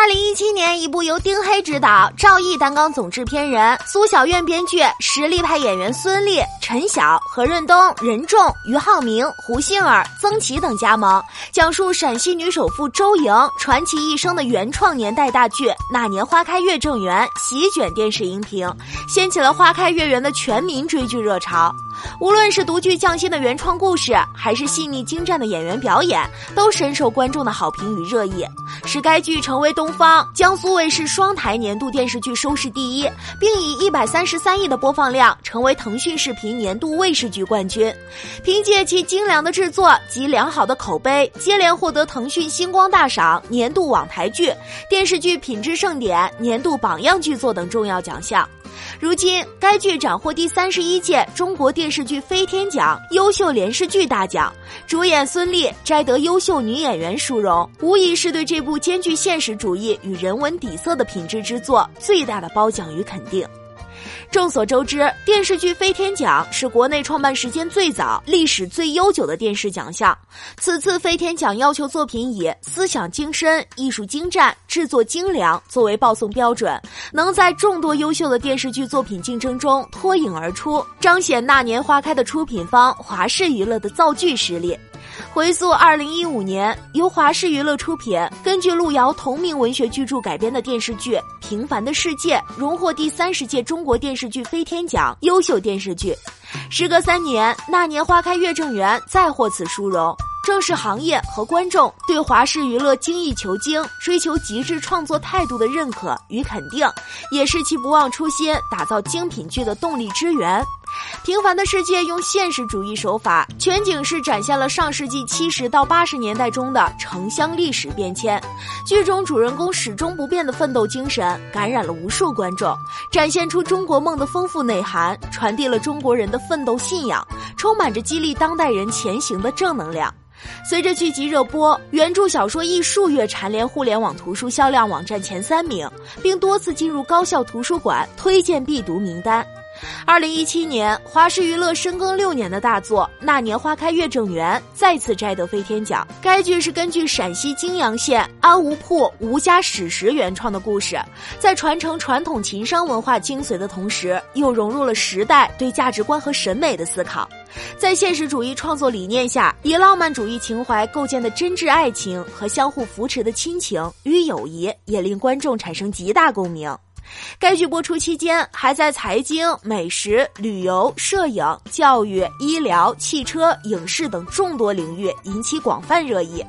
二零一七年，一部由丁黑执导、赵毅担纲总制片人、苏小院编剧、实力派演员孙俪、陈晓、何润东、任重、俞灏明、胡杏儿、曾琦等加盟，讲述陕西女首富周莹传奇一生的原创年代大剧《那年花开月正圆》，席卷电视荧屏，掀起了花开月圆的全民追剧热潮。无论是独具匠心的原创故事，还是细腻精湛的演员表演，都深受观众的好评与热议，使该剧成为东方、江苏卫视双台年度电视剧收视第一，并以一百三十三亿的播放量成为腾讯视频年度卫视剧冠军。凭借其精良的制作及良好的口碑，接连获得腾讯星光大赏年度网台剧、电视剧品质盛典年度榜样剧作等重要奖项。如今，该剧斩获第三十一届中国电视剧飞天奖优秀连续剧大奖，主演孙俪摘得优秀女演员殊荣，无疑是对这部兼具现实主义与人文底色的品质之作最大的褒奖与肯定。众所周知，电视剧飞天奖是国内创办时间最早、历史最悠久的电视奖项。此次飞天奖要求作品以思想精深、艺术精湛、制作精良作为报送标准，能在众多优秀的电视剧作品竞争中脱颖而出，彰显《那年花开》的出品方华视娱乐的造剧实力。回溯二零一五年，由华视娱乐出品、根据路遥同名文学巨著改编的电视剧《平凡的世界》，荣获第三十届中国电视剧飞天奖优秀电视剧。时隔三年，《那年花开月正圆》再获此殊荣，正是行业和观众对华视娱乐精益求精、追求极致创作态度的认可与肯定，也是其不忘初心、打造精品剧的动力之源。《平凡的世界》用现实主义手法，全景式展现了上世纪七十到八十年代中的城乡历史变迁。剧中主人公始终不变的奋斗精神，感染了无数观众，展现出中国梦的丰富内涵，传递了中国人的奋斗信仰，充满着激励当代人前行的正能量。随着剧集热播，原著小说亦数月蝉联互联网图书销量网站前三名，并多次进入高校图书馆推荐必读名单。二零一七年，华视娱乐深耕六年的大作《那年花开月正圆》再次摘得飞天奖。该剧是根据陕西泾阳县安吴铺吴家史实原创的故事，在传承传统秦商文化精髓的同时，又融入了时代对价值观和审美的思考。在现实主义创作理念下，以浪漫主义情怀构建的真挚爱情和相互扶持的亲情与友谊，也令观众产生极大共鸣。该剧播出期间，还在财经、美食、旅游、摄影、教育、医疗、汽车、影视等众多领域引起广泛热议。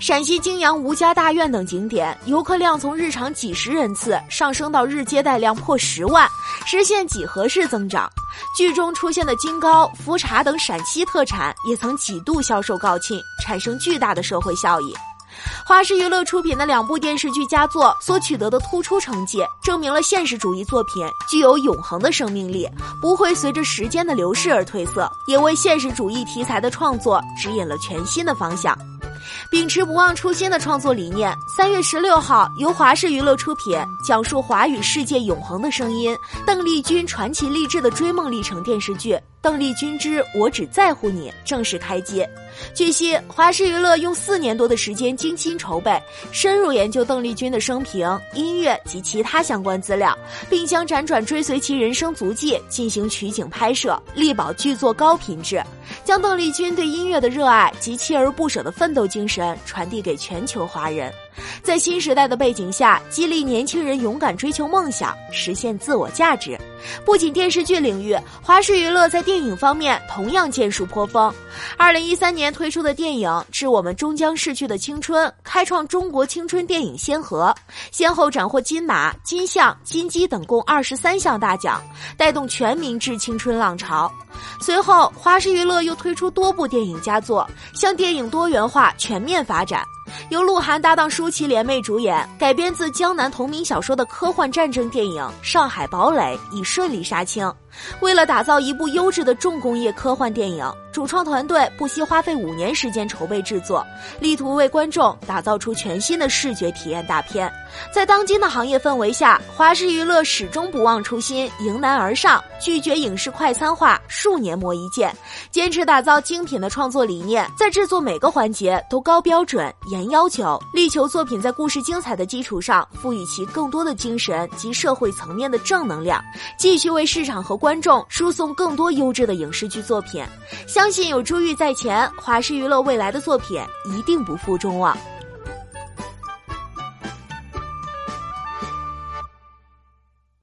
陕西泾阳吴家大院等景点游客量从日常几十人次上升到日接待量破十万，实现几何式增长。剧中出现的金糕、茯茶等陕西特产也曾几度销售告罄，产生巨大的社会效益。华视娱乐出品的两部电视剧佳作所取得的突出成绩，证明了现实主义作品具有永恒的生命力，不会随着时间的流逝而褪色，也为现实主义题材的创作指引了全新的方向。秉持不忘初心的创作理念，三月十六号由华视娱乐出品，讲述华语世界永恒的声音——邓丽君传奇励志的追梦历程电视剧《邓丽君之我只在乎你》正式开机。据悉，华视娱乐用四年多的时间精心筹备，深入研究邓丽君的生平、音乐及其他相关资料，并将辗转追随其人生足迹进行取景拍摄，力保剧作高品质。将邓丽君对音乐的热爱及锲而不舍的奋斗精神传递给全球华人，在新时代的背景下，激励年轻人勇敢追求梦想，实现自我价值。不仅电视剧领域，华视娱乐在电影方面同样建树颇丰。二零一三年推出的电影《致我们终将逝去的青春》，开创中国青春电影先河，先后斩获金马、金像、金鸡等共二十三项大奖，带动全民致青春浪潮。随后，华视娱乐又推出多部电影佳作，向电影多元化全面发展。由鹿晗搭档舒淇联袂主演，改编自江南同名小说的科幻战争电影《上海堡垒》已顺利杀青。为了打造一部优质的重工业科幻电影，主创团队不惜花费五年时间筹备制作，力图为观众打造出全新的视觉体验大片。在当今的行业氛围下，华视娱乐始终不忘初心，迎难而上，拒绝影视快餐化，数年磨一剑，坚持打造精品的创作理念，在制作每个环节都高标准、严要求，力求作品在故事精彩的基础上，赋予其更多的精神及社会层面的正能量，继续为市场和观观众输送更多优质的影视剧作品。相信有珠玉在前，华视娱乐未来的作品一定不负众望。